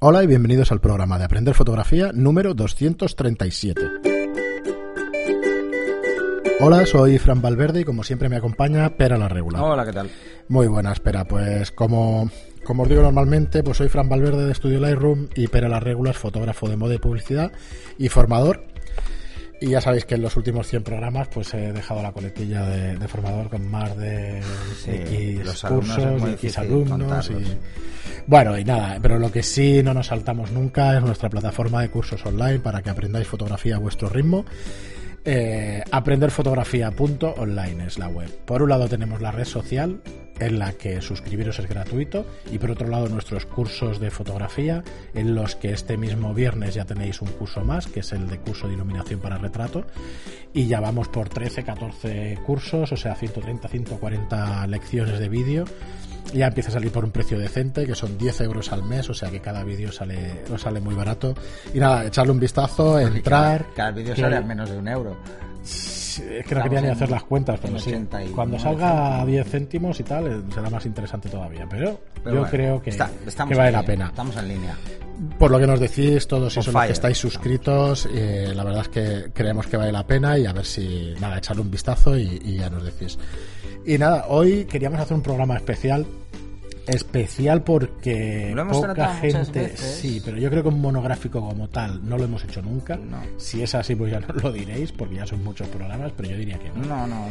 Hola y bienvenidos al programa de Aprender Fotografía número 237. Hola, soy Fran Valverde y como siempre me acompaña Pera la Regula. Hola, ¿qué tal? Muy buena, espera. Pues como, como os digo normalmente, pues soy Fran Valverde de Estudio Lightroom y Pera la Regula es fotógrafo de moda y publicidad y formador. Y ya sabéis que en los últimos 100 programas pues he dejado la coletilla de, formador con más de Sí, X los cursos, X alumnos. Y... Bueno, y nada, pero lo que sí no nos saltamos nunca es nuestra plataforma de cursos online para que aprendáis fotografía a vuestro ritmo. Eh, aprenderfotografía.online es la web. Por un lado tenemos la red social en la que suscribiros es gratuito y por otro lado nuestros cursos de fotografía en los que este mismo viernes ya tenéis un curso más que es el de curso de iluminación para retrato y ya vamos por 13, 14 cursos, o sea 130, 140 lecciones de vídeo ya empieza a salir por un precio decente, que son 10 euros al mes, o sea que cada vídeo sale, os sale muy barato. Y nada, echarle un vistazo, entrar. Cada vídeo sale a menos de un euro. Es que no quería ni hacer las cuentas, pero sí. 80 y Cuando salga a 10 céntimos y tal, eh, será más interesante todavía. Pero, Pero yo bueno, creo que, está- estamos que vale la línea, pena. Estamos en línea. Por lo que nos decís, todos esos los que estáis suscritos, eh, la verdad es que creemos que vale la pena y a ver si, nada, echarle un vistazo y, y ya nos decís. Y nada, hoy queríamos hacer un programa especial. Especial porque Lo hemos poca gente, veces. sí, pero yo creo que un monográfico como tal no lo hemos hecho nunca. No. Si es así, pues ya no lo diréis, porque ya son muchos programas, pero yo diría que no. No, no.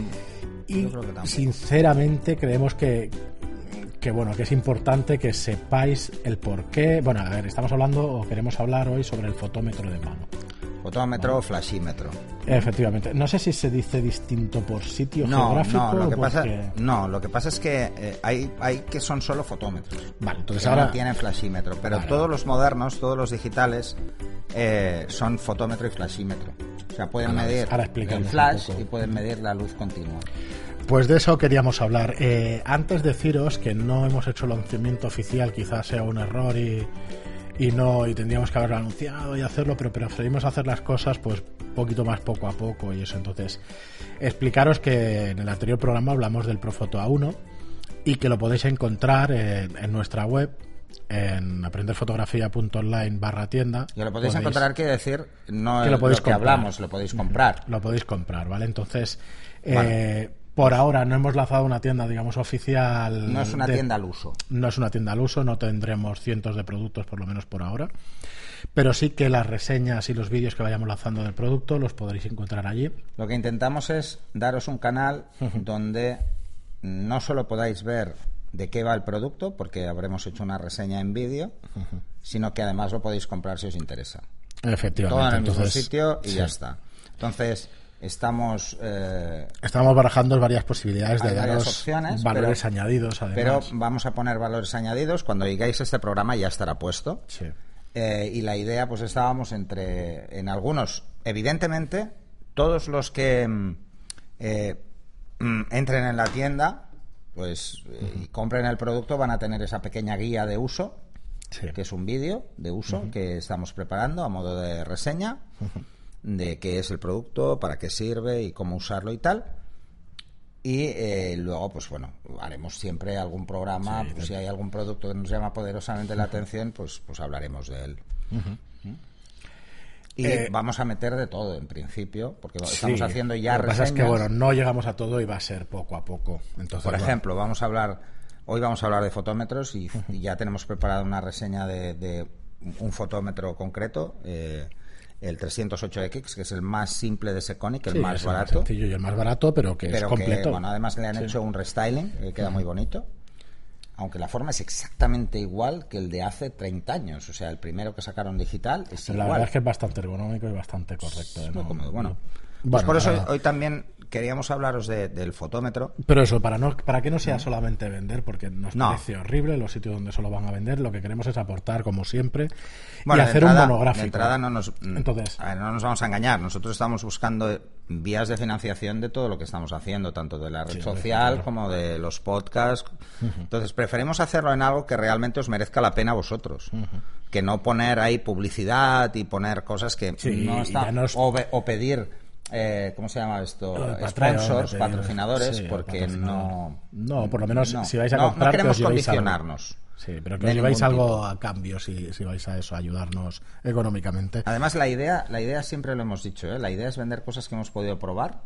Y yo creo que tampoco. sinceramente creemos que, que bueno, que es importante que sepáis el por qué. Bueno, a ver, estamos hablando o queremos hablar hoy sobre el fotómetro de mano. Fotómetro o flashímetro. Efectivamente. No sé si se dice distinto por sitio No, geográfico no, lo que pasa, porque- no, lo que pasa es que eh, hay, hay que son solo fotómetros. Vale, entonces ahora no tienen flashímetro, pero Vale. todos los modernos, todos los digitales eh, son fotómetro y flashímetro. O sea, pueden Ahora- medir ahora el flash y pueden medir la luz continua. Pues de eso queríamos hablar. Eh, antes deciros que no hemos hecho el lanzamiento oficial, quizás sea un error y, y no y tendríamos que haberlo anunciado y hacerlo, pero preferimos hacer las cosas pues poquito más poco a poco y eso. Entonces, explicaros que en el anterior programa hablamos del Profoto A1 y que lo podéis encontrar en, en nuestra web en aprenderfotografía.online barra tienda. Y lo podéis encontrar, quiere decir, no Que es lo podéis lo que comprar. hablamos, lo podéis comprar. lo podéis comprar, ¿vale? Entonces, eh. Por ahora no hemos lanzado una tienda, digamos, oficial. No es una de- tienda al uso. No es una tienda al uso, no tendremos cientos de productos, por lo menos por ahora. Pero sí que las reseñas y los vídeos que vayamos lanzando del producto los podréis encontrar allí. Lo que intentamos es daros un canal donde no solo podáis ver de qué va el producto, porque habremos hecho una reseña en vídeo, sino que además lo podéis comprar si os interesa. Efectivamente. Todo en el mismo sitio y sí. ya está. Entonces, estamos... eh, Estamos barajando varias posibilidades de daros opciones, valores pero- añadidos, pero además. vamos a poner valores añadidos. Cuando digáis este programa ya estará puesto. Sí. Eh, y la idea, pues estábamos entre, en algunos, evidentemente, todos los que mm, eh, mm, entren en la tienda, pues eh, y compren el producto, van a tener esa pequeña guía de uso, Sí. que es un vídeo de uso que estamos preparando a modo de reseña de qué es el producto, para qué sirve y cómo usarlo y tal. Y eh, luego, pues bueno, haremos siempre algún programa, Sí, pues, si hay algún producto que nos llama poderosamente la atención, pues, pues hablaremos de él. ¿Mm? Y Eh, vamos a meter de todo en principio, porque estamos haciendo ya Lo que pasa es que, bueno, no llegamos a todo y va a ser poco a poco. Entonces, Por bueno, ejemplo, vamos a hablar, hoy vamos a hablar de fotómetros y, y ya tenemos preparada una reseña de, de un fotómetro concreto, eh, el 308X, que es el más simple de Seconic, el sí, más es el barato, sencillo y el más barato, pero que es que, completo. bueno, además le han Sí. hecho un restyling, que queda muy bonito. Aunque la forma es exactamente igual que el de hace 30 años. O sea, el primero que sacaron digital es La igual. verdad es que es bastante ergonómico y bastante correcto. ¿eh? Es muy No- cómodo. Bueno, no- pues por eso hoy también queríamos hablaros de- del fotómetro. Pero eso, para, no, para que no sea solamente vender, porque nos No. parece horrible los sitios donde solo van a vender, lo que queremos es aportar, como siempre, Bueno, y hacer entrada- un monográfico. De entrada no nos, mm, Entonces- a ver, no nos vamos a engañar. Nosotros estamos buscando vías de financiación de todo lo que estamos haciendo, tanto de la red Sí, social claro. como de los podcasts. Entonces, preferimos hacerlo en algo que realmente os merezca la pena a vosotros. Que no poner ahí publicidad y poner cosas que Sí, no nos- o, ve- o pedir eh, ¿cómo se llama esto? Patreon, Sponsors, patrocinadores, sí, porque patrocinador. no... No, por lo menos no, si vais a no- comprar, no que queremos os llevéis algo. condicionarnos. Sí, pero que os lleváis algo tipo. a cambio si, si vais a eso, a ayudarnos económicamente. Además, la idea, la idea siempre lo hemos dicho, ¿eh? la idea es vender cosas que hemos podido probar,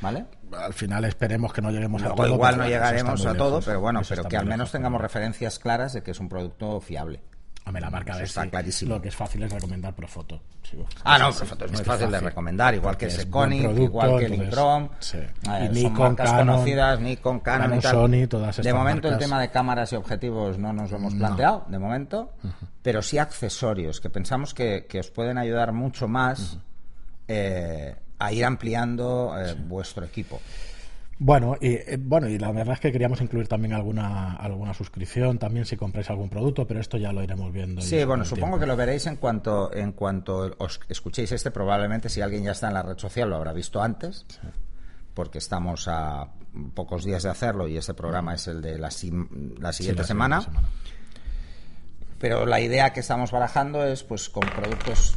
¿vale? Al final esperemos que no lleguemos a todo. igual pero no llegaremos a todo, lejos. pero bueno, pero que al menos lejos, tengamos referencias claras de que es un producto fiable. Hombre, la marca de está clarísimo. Lo que es fácil es recomendar Profoto. Sí, Ah, no, Profoto es muy fácil de recomendar, igual que Seconic, igual que Linkrom. sí. Eh, Nikon, marcas Canon, conocidas, Nikon, Canon, Canon, y tal. Sony, todas De estas momento el tema de cámaras y objetivos no nos lo hemos planteado, de momento, pero sí accesorios que pensamos que, que os pueden ayudar mucho más eh, a ir ampliando eh, vuestro equipo. Bueno y, eh, bueno, y la verdad es que queríamos incluir también alguna, alguna suscripción, también si compráis algún producto, pero esto ya lo iremos viendo. Sí, bueno, supongo que lo veréis en cuanto en cuanto os escuchéis este. Probablemente si alguien ya está en la red social lo habrá visto antes, porque estamos a pocos días de hacerlo y este programa es el de la, sim- la siguiente semana. Pero la idea que estamos barajando es, pues, con productos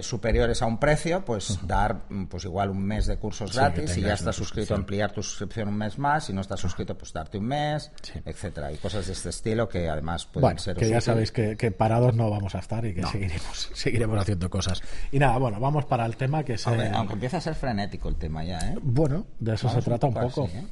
superiores a un precio, pues dar, mm, pues igual un mes de cursos Sí, gratis. Si ya estás suscrito, ampliar tu suscripción un mes más. Si no estás suscrito, pues darte un mes, Sí. etcétera. Y cosas de este estilo que además pueden Bueno, ser que ya sabéis que, que parados no vamos a estar y que No. seguiremos, seguiremos haciendo cosas. Y nada, bueno, vamos para el tema que es... Hombre, eh, aunque empieza a ser frenético el tema ya, ¿eh? Bueno, de eso Vamos se trata un poco poco. así, ¿eh?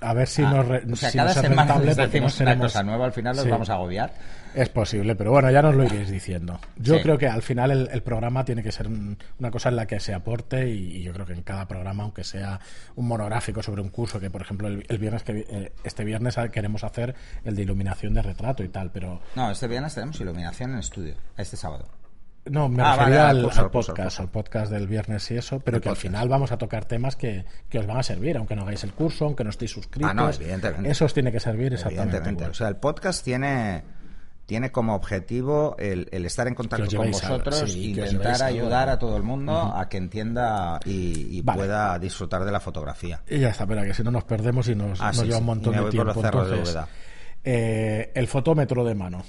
A ver si Ah, nos, re- o sea, si cada nos es rentable decimos nos una cosa nueva, al final los Sí. vamos a agobiar. Es posible, pero bueno, ya nos lo iréis diciendo. Yo Sí. creo que al final el, el programa tiene que ser un- una cosa en la que se aporte y, y yo creo que en cada programa, aunque sea un monográfico sobre un curso, que por ejemplo el, el viernes que eh, este viernes queremos hacer el de iluminación de retrato y tal, pero No, este viernes tenemos iluminación en estudio, este sábado. No me Ah, refería vale, al podcast, al podcast del viernes y eso, pero que al final vamos a tocar temas que, que os van a servir, aunque no hagáis el curso, aunque no estéis suscritos. Ah, no, evidentemente. Eso os tiene que servir exactamente. Evidentemente. igual. O sea, el podcast tiene, tiene como objetivo el, el estar en contacto con vosotros sí, os intentar ayudar a todo el mundo a que entienda y, y Vale. pueda disfrutar de la fotografía. Y ya está, espera, que si no nos perdemos y nos, Ah, nos sí, lleva un montón de tiempo. de eh, el fotómetro de mano.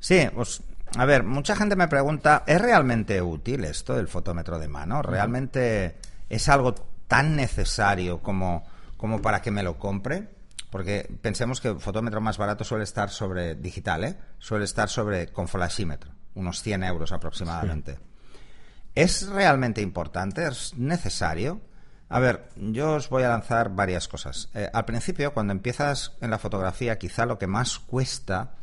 Sí, pues a ver, mucha gente me pregunta, ¿es realmente útil esto del fotómetro de mano? ¿Realmente es algo tan necesario como, como para que me lo compre? Porque pensemos que el fotómetro más barato suele estar sobre digital, ¿eh? Suele estar sobre con flashímetro, unos 100 euros aproximadamente. ¿Es realmente importante? ¿Es necesario? A ver, yo os voy a lanzar varias cosas. Eh, al principio, cuando empiezas en la fotografía, quizá lo que más cuesta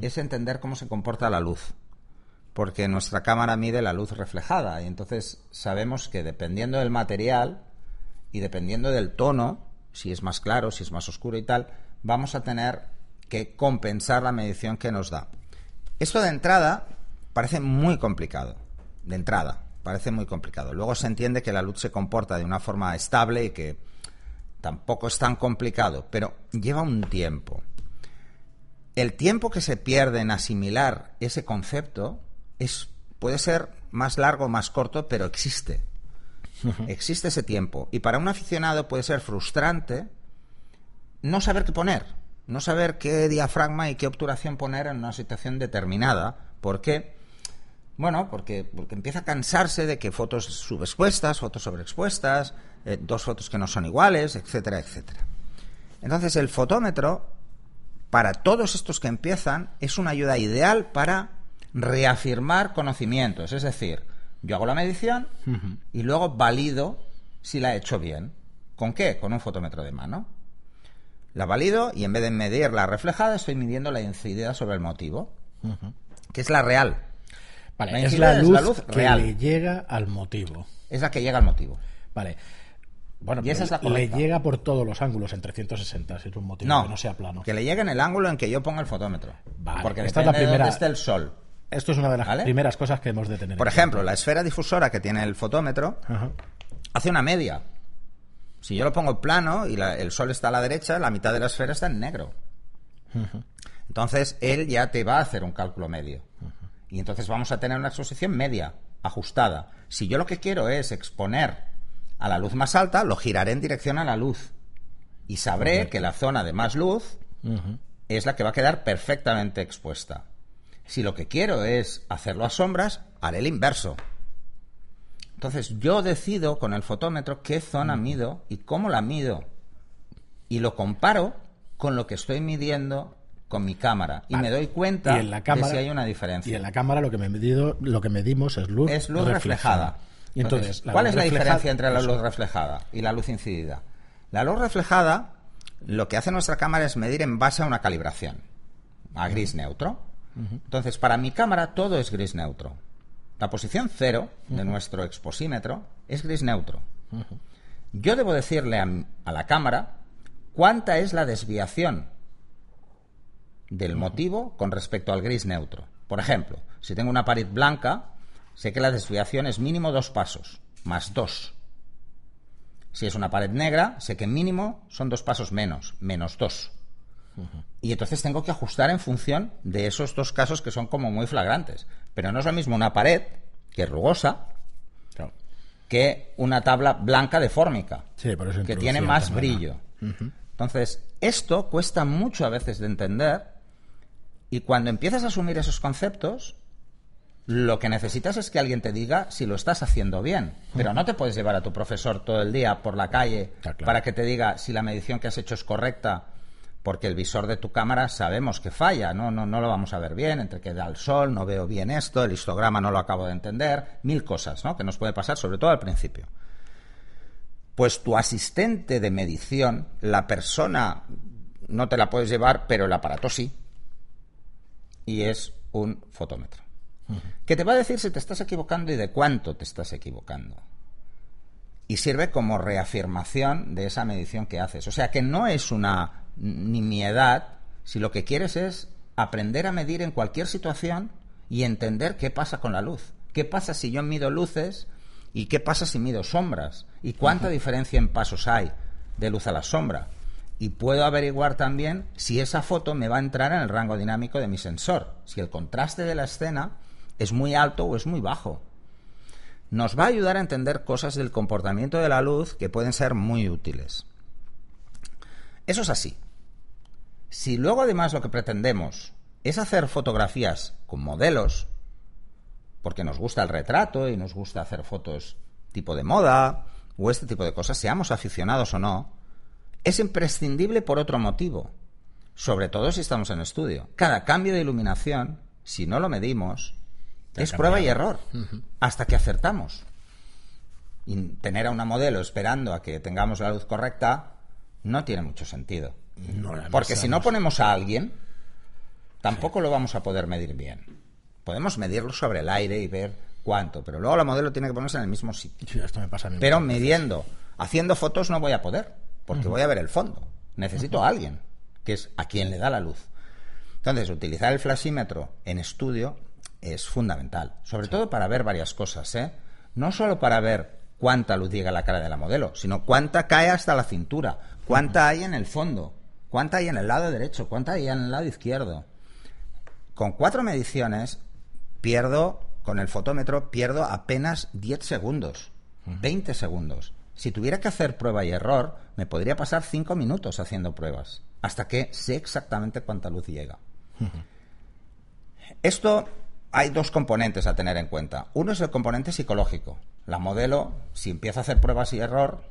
es entender cómo se comporta la luz. Porque nuestra cámara mide la luz reflejada y entonces sabemos que dependiendo del material y dependiendo del tono, si es más claro, si es más oscuro y tal, vamos a tener que compensar la medición que nos da. Esto de entrada parece muy complicado. De entrada, parece muy complicado. Luego se entiende que la luz se comporta de una forma estable y que tampoco es tan complicado, pero lleva un tiempo. El tiempo que se pierde en asimilar ese concepto es, puede ser más largo o más corto, pero existe. Existe ese tiempo. Y para un aficionado puede ser frustrante no saber qué poner, no saber qué diafragma y qué obturación poner en una situación determinada. ¿Por qué? Bueno, porque, porque empieza a cansarse de que fotos subexpuestas, fotos sobreexpuestas, eh, dos fotos que no son iguales, etcétera, etcétera. Entonces el fotómetro, para todos estos que empiezan, es una ayuda ideal para reafirmar conocimientos. Es decir, yo hago la medición y luego valido si la he hecho bien. ¿Con qué? Con un fotómetro de mano. La valido y en vez de medir la reflejada, estoy midiendo la incidencia sobre el motivo, que es la real. Vale, La es la es luz, la luz que real. le llega al motivo. Es la que llega al motivo. Vale. Bueno, Y esa es la le llega por todos los ángulos en 360, si es un motivo No, que no sea plano. que le llegue en el ángulo en que yo ponga el fotómetro. Vale, Porque esta es la de primera- esté el sol. Esto es una de las ¿Vale? primeras cosas que hemos de tener. Por ejemplo, la esfera difusora que tiene el fotómetro. Ajá. hace una media. Si yo lo pongo plano y la- el sol está a la derecha, la mitad de la esfera está en negro. Entonces, él ya te va a hacer un cálculo medio. Y entonces vamos a tener una exposición media, ajustada. Si yo lo que quiero es exponer a la luz más alta, lo giraré en dirección a la luz. Y sabré que la zona de más luz es la que va a quedar perfectamente expuesta. Si lo que quiero es hacerlo a sombras, haré el inverso. Entonces yo decido con el fotómetro qué zona mido y cómo la mido. Y lo comparo con lo que estoy midiendo con mi cámara. Y Vale. me doy cuenta Y en la cámara- de si hay una diferencia. Y en la cámara lo que, me medido, lo que medimos es luz, es luz reflejada. Y entonces, ¿cuál es la diferencia entre la luz reflejada y la luz incidida? La luz reflejada, lo que hace nuestra cámara es medir en base a una calibración, a gris neutro. Entonces, para mi cámara todo es gris neutro. La posición cero de nuestro exposímetro es gris neutro. Yo debo decirle a la cámara cuánta es la desviación del motivo con respecto al gris neutro. Por ejemplo, si tengo una pared blanca, sé que la desviación es mínimo dos pasos, más dos. Si es una pared negra, sé que mínimo son dos pasos menos, menos dos. Y entonces tengo que ajustar en función de esos dos casos que son como muy flagrantes. Pero no es lo mismo una pared, que es rugosa, Claro. que una tabla blanca de fórmica, Sí, por eso que tiene más brillo. Entonces, esto cuesta mucho a veces de entender y cuando empiezas a asumir esos conceptos, lo que necesitas es que alguien te diga si lo estás haciendo bien. Pero no te puedes llevar a tu profesor todo el día por la calle claro. para que te diga si la medición que has hecho es correcta, porque el visor de tu cámara sabemos que falla, ¿no? No, no lo vamos a ver bien, entre que da el sol, no veo bien esto, el histograma no lo acabo de entender, mil cosas, ¿no? Que nos puede pasar, sobre todo al principio. Pues tu asistente de medición, la persona no te la puedes llevar, pero el aparato sí. Y es un fotómetro. Que te va a decir si te estás equivocando y de cuánto te estás equivocando. Y sirve como reafirmación de esa medición que haces. O sea que no es una nimiedad si lo que quieres es aprender a medir en cualquier situación y entender qué pasa con la luz. ¿Qué pasa si yo mido luces y qué pasa si mido sombras? ¿Y cuánta diferencia en pasos hay de luz a la sombra? Y puedo averiguar también si esa foto me va a entrar en el rango dinámico de mi sensor, si el contraste de la escena es muy alto o es muy bajo. Nos va a ayudar a entender cosas del comportamiento de la luz que pueden ser muy útiles. Eso es así. Si luego además lo que pretendemos es hacer fotografías con modelos, porque nos gusta el retrato y nos gusta hacer fotos tipo de moda o este tipo de cosas, seamos aficionados o no, es imprescindible por otro motivo, sobre todo si estamos en estudio. Cada cambio de iluminación, si no lo medimos, Es prueba y error, hasta que acertamos. Y tener a una modelo esperando a que tengamos la luz correcta no tiene mucho sentido. No, Porque si no ponemos a alguien, tampoco lo vamos a poder medir bien. Podemos medirlo sobre el aire y ver cuánto, pero luego la modelo tiene que ponerse en el mismo sitio. Sí, esto me pasa a mí Pero midiendo, haciendo fotos no voy a poder, porque voy a ver el fondo. Necesito a alguien, que es a quien le da la luz. Entonces, utilizar el flashímetro en estudio es fundamental, sobre todo para ver varias cosas, ¿eh? No solo para ver cuánta luz llega a la cara de la modelo, sino cuánta cae hasta la cintura, cuánta hay en el fondo, cuánta hay en el lado derecho, cuánta hay en el lado izquierdo. Con cuatro mediciones pierdo, con el fotómetro, pierdo apenas 10 segundos, 20 segundos. Si tuviera que hacer prueba y error, me podría pasar 5 minutos haciendo pruebas, hasta que sé exactamente cuánta luz llega. Esto hay dos componentes a tener en cuenta. Uno es el componente psicológico. La modelo, si empieza a hacer pruebas y error,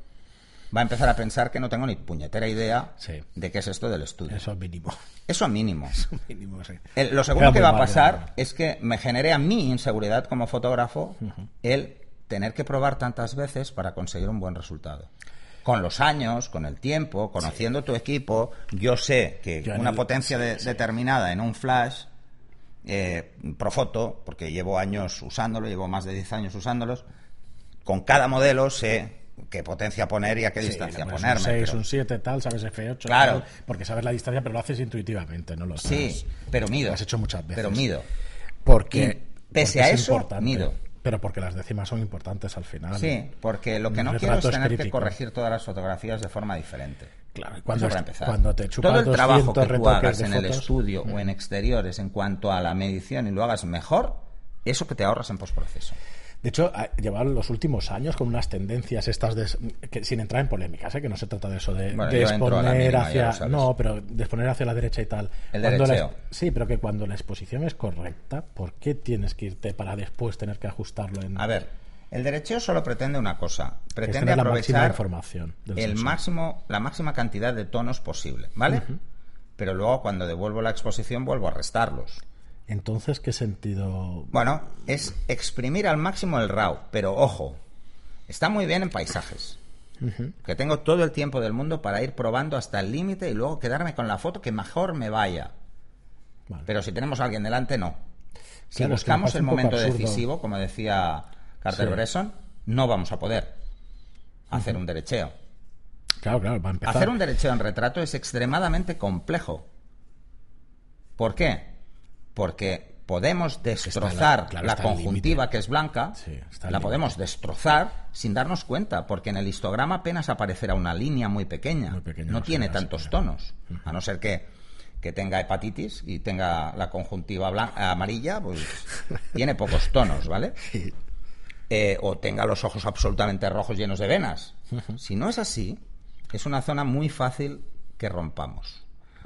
va a empezar a pensar que no tengo ni puñetera idea Sí. de qué es esto del estudio. Eso es mínimo. Eso mínimo. mínimo, sí. El- lo segundo que va a pasar mal. es que me genere a mí inseguridad como fotógrafo el tener que probar tantas veces para conseguir un buen resultado. Con los años, con el tiempo, conociendo tu equipo, yo sé que Yo una el- potencia de- determinada en un flash, eh, Profoto, porque llevo años usándolo, llevo más de 10 años usándolos, con cada modelo sé qué potencia poner y a qué Sí, distancia ponerme. Un 6, pero- un 7, tal, sabes F8. Claro. tal, porque sabes la distancia, pero lo haces intuitivamente, no lo Sí, sabes. pero mido. Lo has hecho muchas veces. Pero mido. Porque. Y pese porque a es eso, importante. mido. Pero porque las décimas son importantes al final. Sí, porque lo que no quiero es tener que corregir todas las fotografías de forma diferente. Claro, cuando, es- cuando te chupas Todo el trabajo 200 que tú hagas en el estudio o en exteriores en cuanto a la medición y lo hagas mejor, eso que te ahorras en postproceso. De hecho, ha- llevar los últimos años con unas tendencias estas de, que, sin entrar en polémicas, ¿eh? que no se trata de eso, de, Bueno, exponer mínima, hacia... No, pero de exponer hacia la derecha y tal. El la- sí, pero que cuando la exposición es correcta, ¿por qué tienes que irte para después tener que ajustarlo en... A ver, El derecheo solo pretende una cosa, pretende tener la máxima aprovechar información del el sensor. máximo, la máxima cantidad de tonos posible, ¿vale? Pero luego cuando devuelvo la exposición vuelvo a restarlos. Entonces, ¿qué sentido? Bueno, es exprimir al máximo el RAW, pero ojo, está muy bien en paisajes. Que tengo todo el tiempo del mundo para ir probando hasta el límite y luego quedarme con la foto que mejor me vaya. Vale. Pero si tenemos a alguien delante, no. Si Claro, es que me buscamos el momento absurdo. decisivo, como decía Carter Sí. Bresson, no vamos a poder hacer un derecheo. Claro, claro, para empezar. Hacer un derecheo en retrato es extremadamente complejo. ¿Por qué? Porque podemos destrozar claro, la conjuntiva que es blanca, Sí, la podemos destrozar sin darnos cuenta, porque en el histograma apenas aparecerá una línea muy pequeña. Muy pequeña, no no tiene tantos tonos, a no ser que, que tenga hepatitis y tenga la conjuntiva amarilla, pues tiene pocos tonos, ¿vale? eh, o tenga los ojos absolutamente rojos llenos de venas. Si no es así, es una zona muy fácil que rompamos.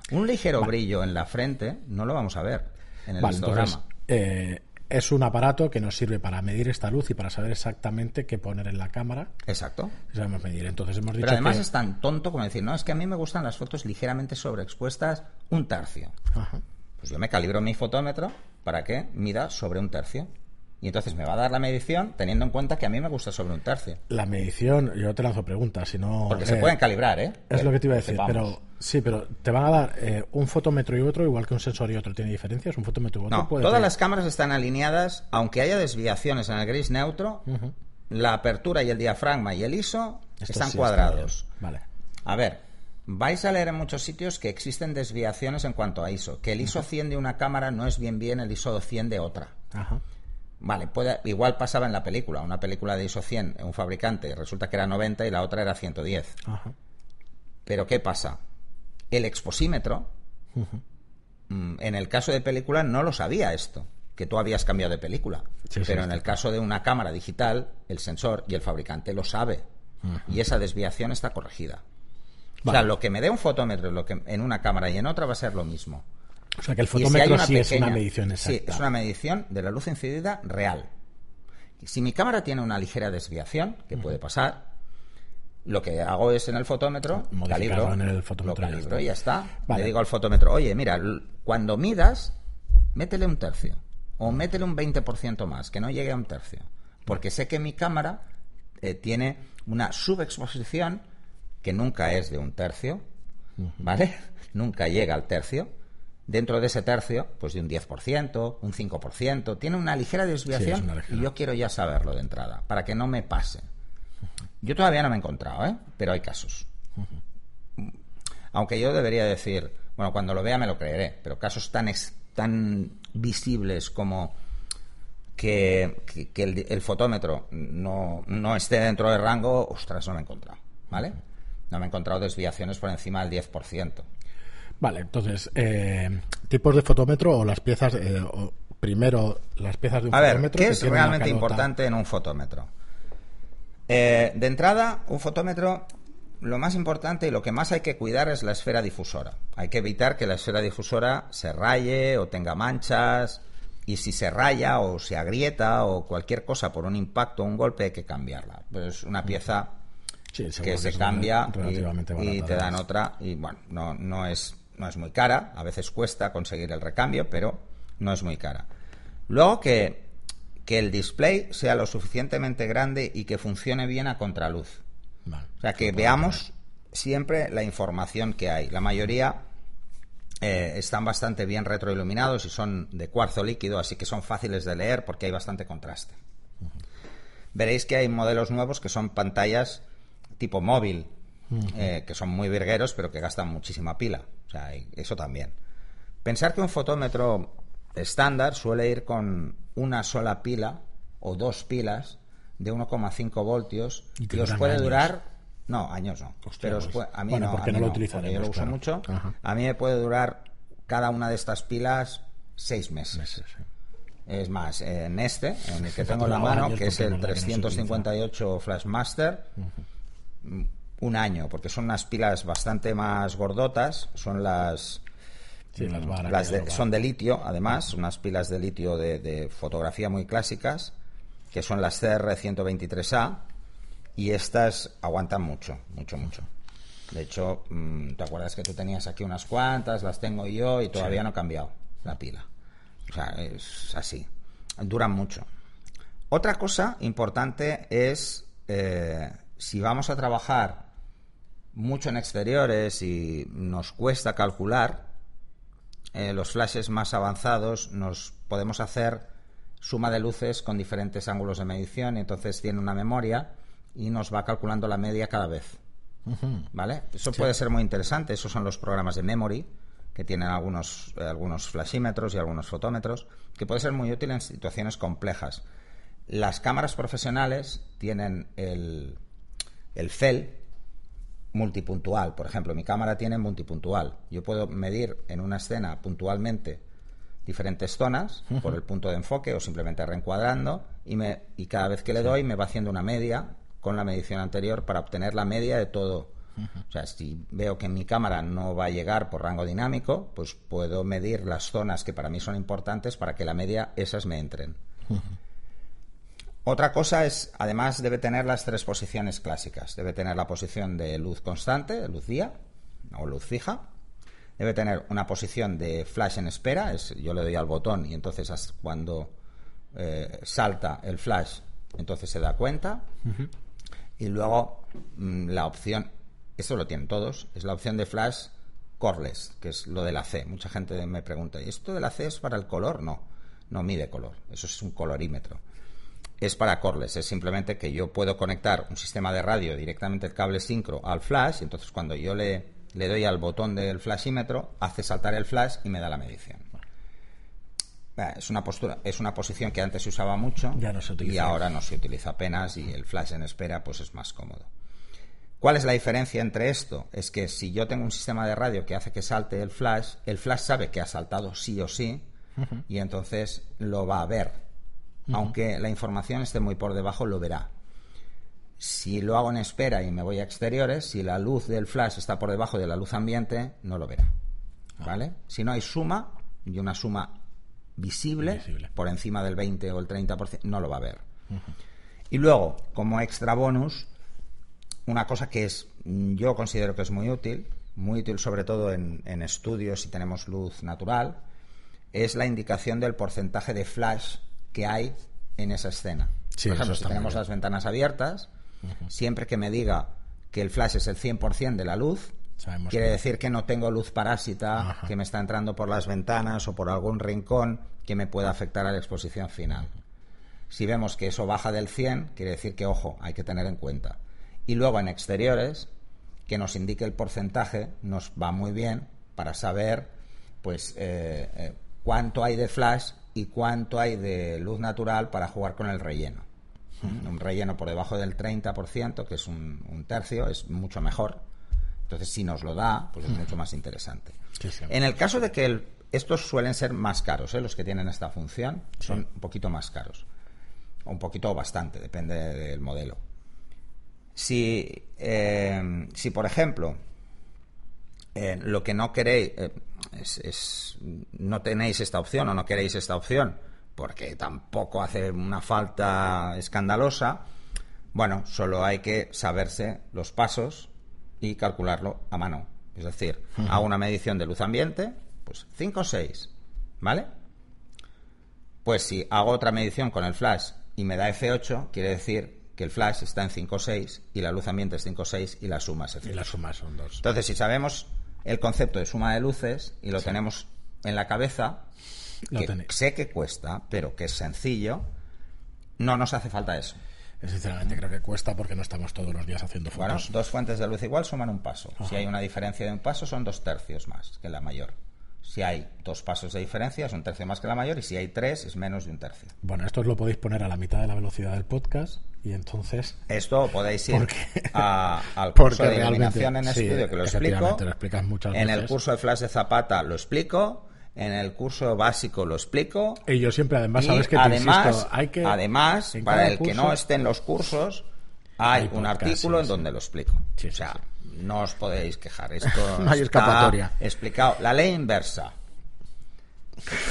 Un ligero brillo en la frente no lo vamos a ver en el Vale, entonces, eh, es un aparato que nos sirve para medir esta luz y para saber exactamente qué poner en la cámara. Exacto. Sabemos medir. Entonces hemos dicho Pero además que... es tan tonto como decir, no, es que a mí me gustan las fotos ligeramente sobreexpuestas un tercio. Ajá. Pues yo me calibro mi fotómetro para que mida sobre un tercio. Y entonces me va a dar la medición teniendo en cuenta que a mí me gusta sobre un tercio. La medición, yo te lanzo preguntas, si no... Porque se eh, pueden calibrar, ¿eh? Es lo que te iba a decir, pero sí, pero te van a dar eh, un fotómetro y otro, igual que un sensor y otro. ¿Tiene diferencias? ¿Un fotómetro y otro? No, puede todas tener- las cámaras están alineadas, aunque haya desviaciones en el gris neutro, la apertura y el diafragma y el ISO Esto están sí cuadrados. Vale. A ver, vais a leer en muchos sitios que existen desviaciones en cuanto a ISO, que el ISO 100 de una cámara no es bien bien el ISO 100 de otra. Ajá. Vale, puede, igual pasaba en la película, una película de ISO 100, un fabricante, resulta que era 90 y la otra era 110. Ajá. Pero ¿qué pasa? El exposímetro, mm, en el caso de película, no lo sabía esto, que tú habías cambiado de película. Sí, sí, Pero en el caso de una cámara digital, el sensor y el fabricante lo sabe. Y esa desviación está corregida. O sea, lo que me dé un fotómetro lo que, en una cámara y en otra va a ser lo mismo. O sea que el si fotómetro sí es una medición exacta. Sí, es una medición de la luz incidida real. Si mi cámara tiene una ligera desviación, que puede pasar, lo que hago es en el fotómetro, calibro, en el fotómetro lo y ya calibro está. y ya está. Vale. Le digo al fotómetro, oye, mira, cuando midas, métele un tercio. O métele un 20% más, que no llegue a un tercio. Porque sé que mi cámara eh, tiene una subexposición que nunca es de un tercio, ¿vale? Nunca llega al tercio. Dentro de ese tercio, pues de un 10%, un 5%, tiene una ligera desviación Sí, es una ligera. y yo quiero ya saberlo de entrada, para que no me pase. Yo todavía no me he encontrado, ¿eh? Pero hay casos. Aunque yo debería decir, bueno, cuando lo vea me lo creeré, pero casos tan, ex- tan visibles como que, que- que el, el fotómetro no, no esté dentro del rango, ostras, no me he encontrado, ¿vale? No me he encontrado desviaciones por encima del 10%. Vale, entonces, eh, tipos de fotómetro o las piezas, eh, o primero las piezas de un A ver, fotómetro. ¿qué que es realmente importante en un fotómetro? Eh, de entrada, un fotómetro, lo más importante y lo que más hay que cuidar es la esfera difusora. Hay que evitar que la esfera difusora se raye o tenga manchas. Y si se raya o se agrieta o cualquier cosa por un impacto o un golpe, hay que cambiarla. Pero es una pieza Sí, seguro que se cambia y- y, te dan otra y bueno no no es no es muy cara a veces cuesta conseguir el recambio pero no es muy cara. Luego que que el display sea lo suficientemente grande y que funcione bien a contraluz. Vale. o sea que veamos siempre la información que hay. La mayoría eh, están bastante bien retroiluminados y son de cuarzo líquido así que son fáciles de leer porque hay bastante contraste. Veréis que hay modelos nuevos que son pantallas tipo móvil, eh, que son muy virgueros, pero que gastan muchísima pila. O sea, eso también. Pensar que un fotómetro estándar suele ir con una sola pila o dos pilas de 1,5 voltios Y que os puede años. durar. No, años no. Hostia, pero os pues, puede- a mí bueno, no. porque a mí no lo utilizaremos, Yo lo uso claro. mucho. Ajá. A mí me puede durar cada una de estas pilas seis meses. Meses, sí. Es más, en este, en el que tengo en la mano, que es el es verdad que no se 358 Flashmaster, mm, un año, porque son unas pilas bastante más gordotas, son las... Sí, las mm, varas las que de- son de litio, además, unas pilas de litio de, de fotografía muy clásicas. que son las CR123A, y estas aguantan mucho, mucho, mucho. De hecho, mm, ¿te acuerdas que tú tenías aquí unas cuantas? Las tengo yo y todavía no he cambiado la pila. O sea, es así. Duran mucho. Otra cosa importante es eh, si vamos a trabajar mucho en exteriores y nos cuesta calcular, eh, los flashes más avanzados nos podemos hacer suma de luces con diferentes ángulos de medición y entonces tiene una memoria y nos va calculando la media cada vez. ¿Vale? Eso puede ser muy interesante. Esos son los programas de memory que tienen algunos, eh, algunos flashímetros y algunos fotómetros, que puede ser muy útil en situaciones complejas. Las cámaras profesionales tienen el, el FEL multipuntual. Por ejemplo, mi cámara tiene multipuntual. Yo puedo medir en una escena puntualmente diferentes zonas por el punto de enfoque o simplemente reencuadrando y, me, y cada vez que le doy me va haciendo una media con la medición anterior para obtener la media de todo. O sea, si veo que mi cámara no va a llegar por rango dinámico, pues puedo medir las zonas que para mí son importantes para que la media esas me entren. Otra cosa es, además debe tener las tres posiciones clásicas. Debe tener la posición de luz constante, luz día o luz fija. Debe tener una posición de flash en espera, es, yo le doy al botón y entonces cuando eh, salta el flash, entonces se da cuenta. Y luego mm, la opción, eso lo tienen todos, es la opción de flash coreless, que es lo de la C. Mucha gente me pregunta, ¿y esto de la C es para el color? No, no mide color, eso es un colorímetro. Es para coreless, es simplemente que yo puedo conectar un sistema de radio directamente el cable sincro al flash, y entonces cuando yo le, le doy al botón del flashímetro, hace saltar el flash y me da la medición. Es una postura, es una posición que antes se usaba mucho y ahora no se utiliza apenas y el flash en espera pues es más cómodo. ¿Cuál es la diferencia entre esto? Es que si yo tengo un sistema de radio que hace que salte el flash, el flash sabe que ha saltado sí o sí y entonces lo va a ver. Aunque la información esté muy por debajo, lo verá. Si lo hago en espera y me voy a exteriores, si la luz del flash está por debajo de la luz ambiente, no lo verá. ¿Vale? Si no hay suma, y una suma visible, por encima del 20 o el 30%, no lo va a ver. Y luego, como extra bonus, una cosa que es yo considero que es muy útil, muy útil sobre todo en, estudios si tenemos luz natural, es la indicación del porcentaje de flash que hay en esa escena. por ejemplo, si tenemos las ventanas abiertas, siempre que me diga que el flash es el 100% de la luz, Quiere decir que no tengo luz parásita que me está entrando por las ventanas o por algún rincón que me pueda afectar a la exposición final. Si vemos que eso baja del 100, quiere decir que, ojo, hay que tener en cuenta. Y luego en exteriores, que nos indique el porcentaje, nos va muy bien para saber pues eh, eh, cuánto hay de flash y cuánto hay de luz natural para jugar con el relleno. Un relleno por debajo del 30%, que es un tercio, es mucho mejor entonces, si nos lo da, pues es mucho más interesante. En el caso de que estos suelen ser más caros, ¿eh? los que tienen esta función, son un poquito más caros. O un poquito o bastante, depende del modelo. Si, eh, si por ejemplo, eh, lo que no queréis es, no tenéis esta opción o no queréis esta opción, porque tampoco hace una falta escandalosa, bueno, solo hay que saberse los pasos y calcularlo a mano. Es decir, hago una medición de luz ambiente, pues 5 o 6, ¿vale? Pues si hago otra medición con el flash y me da F8, quiere decir que el flash está en 5 o 6 y la luz ambiente es 5 o 6 y la suma es F8. Y la suma son 2. Entonces, si sabemos el concepto de suma de luces y lo tenemos en la cabeza, que sé que cuesta, pero que es sencillo, no nos hace falta eso. Sinceramente creo que cuesta porque no estamos todos los días haciendo fotos. Bueno, dos fuentes de luz igual suman un paso. Si hay una diferencia de un paso son dos tercios más que la mayor. Si hay dos pasos de diferencia es un tercio más que la mayor y si hay tres es menos de un tercio. Bueno, esto lo podéis poner a la mitad de la velocidad del podcast y entonces... Esto podéis ir al curso de iluminación en estudio que lo explico. en el curso de flash de Zapata lo explico en el curso básico lo explico. Y yo siempre, además, sabes que además, hay que. Además, para el que no esté en los cursos, hay, un artículo en donde lo explico. o sea, no os podéis quejar. Esto no hay escapatoria. explicado. La ley inversa.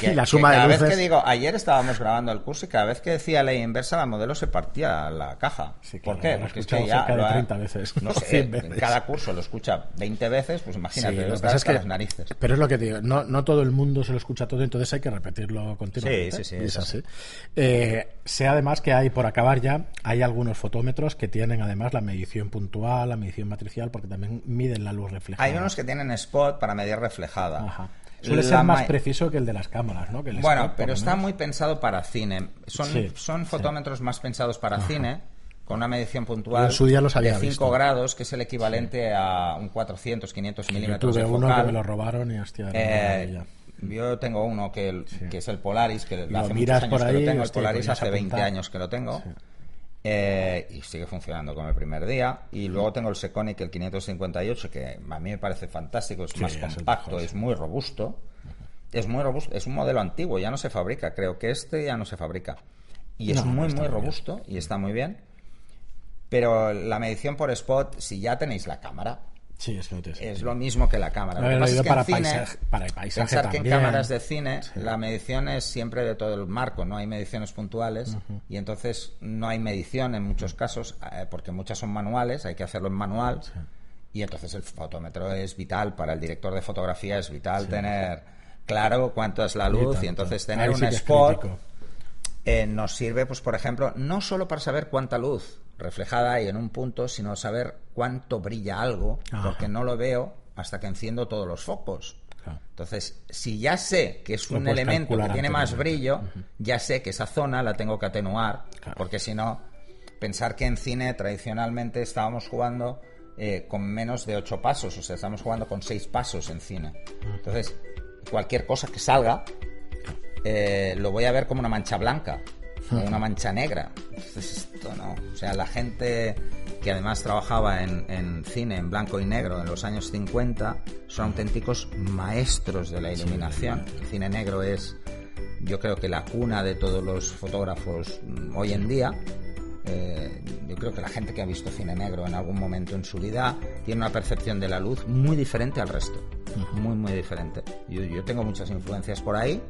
Que- y la que suma de cada luces. vez que digo, ayer estábamos grabando el curso y cada vez que decía ley inversa, la modelo se partía la caja. Sí, ¿Por qué? lo Porque es que ya cerca de lo ha- 30 veces, No sé, 100 veces. cada curso lo escucha 20 veces, pues imagínate, Sí, lo debe que es que, las narices. pero es lo que digo, no, no todo el mundo se lo escucha todo, entonces hay que repetirlo continuamente. Sí, sí, sí, es así. Eh, sé además que hay, por acabar ya, hay algunos fotómetros que tienen además la medición puntual, la medición matricial, porque también miden la luz reflejada. Hay unos que tienen spot para medir reflejada. Ajá. Suele ser más preciso que el de las cámaras, ¿no? Que el Bueno, pero está muy pensado para cine. Son, Sí, son fotómetros más pensados para cine, con una medición Yo puntual en su día los había de 5 visto. grados, que es el equivalente a un 400, 500 Yo milímetros tuve de uno focal. que me lo robaron y hostia, Eh, yo tengo uno que, el- que es el Polaris, que Lo hace miras muchos años por que ahí, lo tengo. El Polaris podías hace 20 apuntar. años que lo tengo. Eh, y sigue funcionando como el primer día. Y luego tengo el Seconic, el 558, que a mí me parece fantástico, es Sí, más compacto, es muy robusto. Es muy robusto, es un modelo antiguo, ya no se fabrica. Creo que este ya no se fabrica. Y es muy, muy bien. robusto y está muy bien. Pero la medición por spot, si ya tenéis la cámara, Sí, es que no lo mismo que la cámara. Lo Lo que pasa es que para en cine, paisaje- pensar que en cámaras de cine la medición es siempre de todo el marco, no hay mediciones puntuales y entonces no hay medición en muchos casos eh, porque muchas son manuales, hay que hacerlo en manual y entonces el fotómetro es vital para el director de fotografía, es vital tener claro cuánto es la luz y, tanto. entonces tener un spot eh, nos sirve, pues por ejemplo, no solo para saber cuánta luz reflejada hay en un punto, sino saber cuánto brilla algo, Ajá. porque no lo veo hasta que enciendo todos los focos. Claro. Entonces, si ya sé que es un elemento que tiene más brillo, ya sé que esa zona la tengo que atenuar, Claro. porque si no, pensar que en cine tradicionalmente estábamos jugando eh, con menos de ocho pasos, o sea, estamos jugando con seis pasos en cine. Entonces, cualquier cosa que salga, eh, lo voy a ver como una mancha blanca o una mancha negra. Entonces, esto no. O sea, la gente que además trabajaba en, en cine en blanco y negro en los años 50 son auténticos maestros de la iluminación. El cine negro es, yo creo que la cuna de todos los fotógrafos mm, hoy en día. Eh, yo creo que la gente que ha visto cine negro en algún momento en su vida tiene una percepción de la luz muy diferente al resto. Muy, muy diferente. Yo, yo tengo muchas influencias por ahí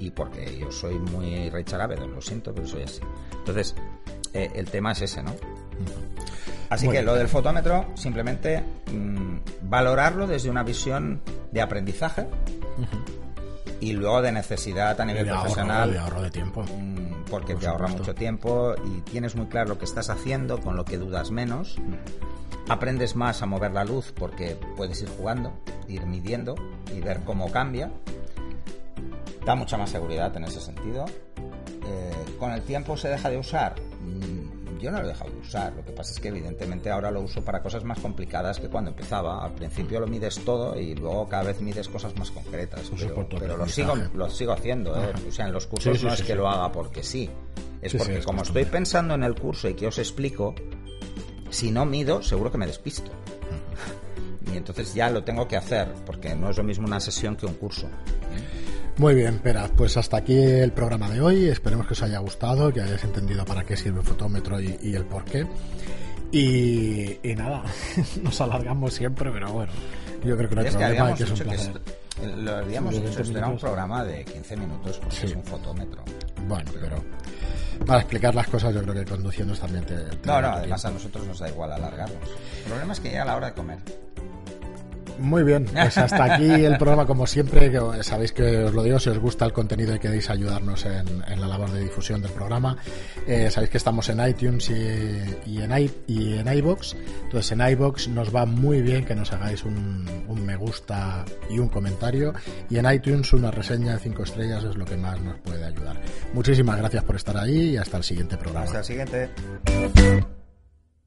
y porque yo soy muy Rey Charabedo, lo siento, pero soy así. Entonces, eh, el tema es ese, ¿no? Así que lo del fotómetro, simplemente mm, valorarlo desde una visión de aprendizaje y luego de necesidad a nivel de ahorro, profesional. de ahorro de tiempo. Mm, porque Por te ahorra mucho tiempo y tienes muy claro lo que estás haciendo, con lo que dudas menos. Aprendes más a mover la luz porque puedes ir jugando, ir midiendo y ver cómo cambia. Da mucha más seguridad en ese sentido. Eh, con el tiempo se deja de usar. Mm, Yo no lo he dejado de usar. Lo que pasa es que evidentemente ahora lo uso para cosas más complicadas que cuando empezaba. Al principio lo mides todo y luego cada vez mides cosas más concretas. Pero, lo sigo, aprendizaje. lo sigo haciendo. ¿eh? O sea, en los cursos Sí, sí, no es que lo haga porque sí. Es porque es como costumbre. estoy pensando en el curso y que os explico, si no mido, seguro que me despisto. Y entonces ya lo tengo que hacer, porque no es lo mismo una sesión que un curso. Muy bien, Pera, pues hasta aquí el programa de hoy. Esperemos que os haya gustado, que hayáis entendido para qué sirve el fotómetro y, y el por qué. Y, y nada, nos alargamos siempre, pero bueno, yo creo que no hay es que problema, habíamos que es un que placer. es- lo habíamos dicho, 20 esto era un programa de 15 minutos, porque Sí. es un fotómetro. Bueno, pero para explicar las cosas yo creo que conduciendo también te... te No, no, además a nosotros nos da igual alargarnos. El problema es que llega la hora de comer. Muy bien, pues hasta aquí el programa como siempre, que sabéis que os lo digo, si os gusta el contenido y queréis ayudarnos en, en la labor de difusión del programa, eh, sabéis que estamos en iTunes y, y en, i, y en iBox, entonces en iBox nos va muy bien que nos hagáis un, un me gusta y un comentario y en iTunes una reseña de 5 estrellas es lo que más nos puede ayudar. Muchísimas gracias por estar ahí y hasta el siguiente programa. Hasta el siguiente.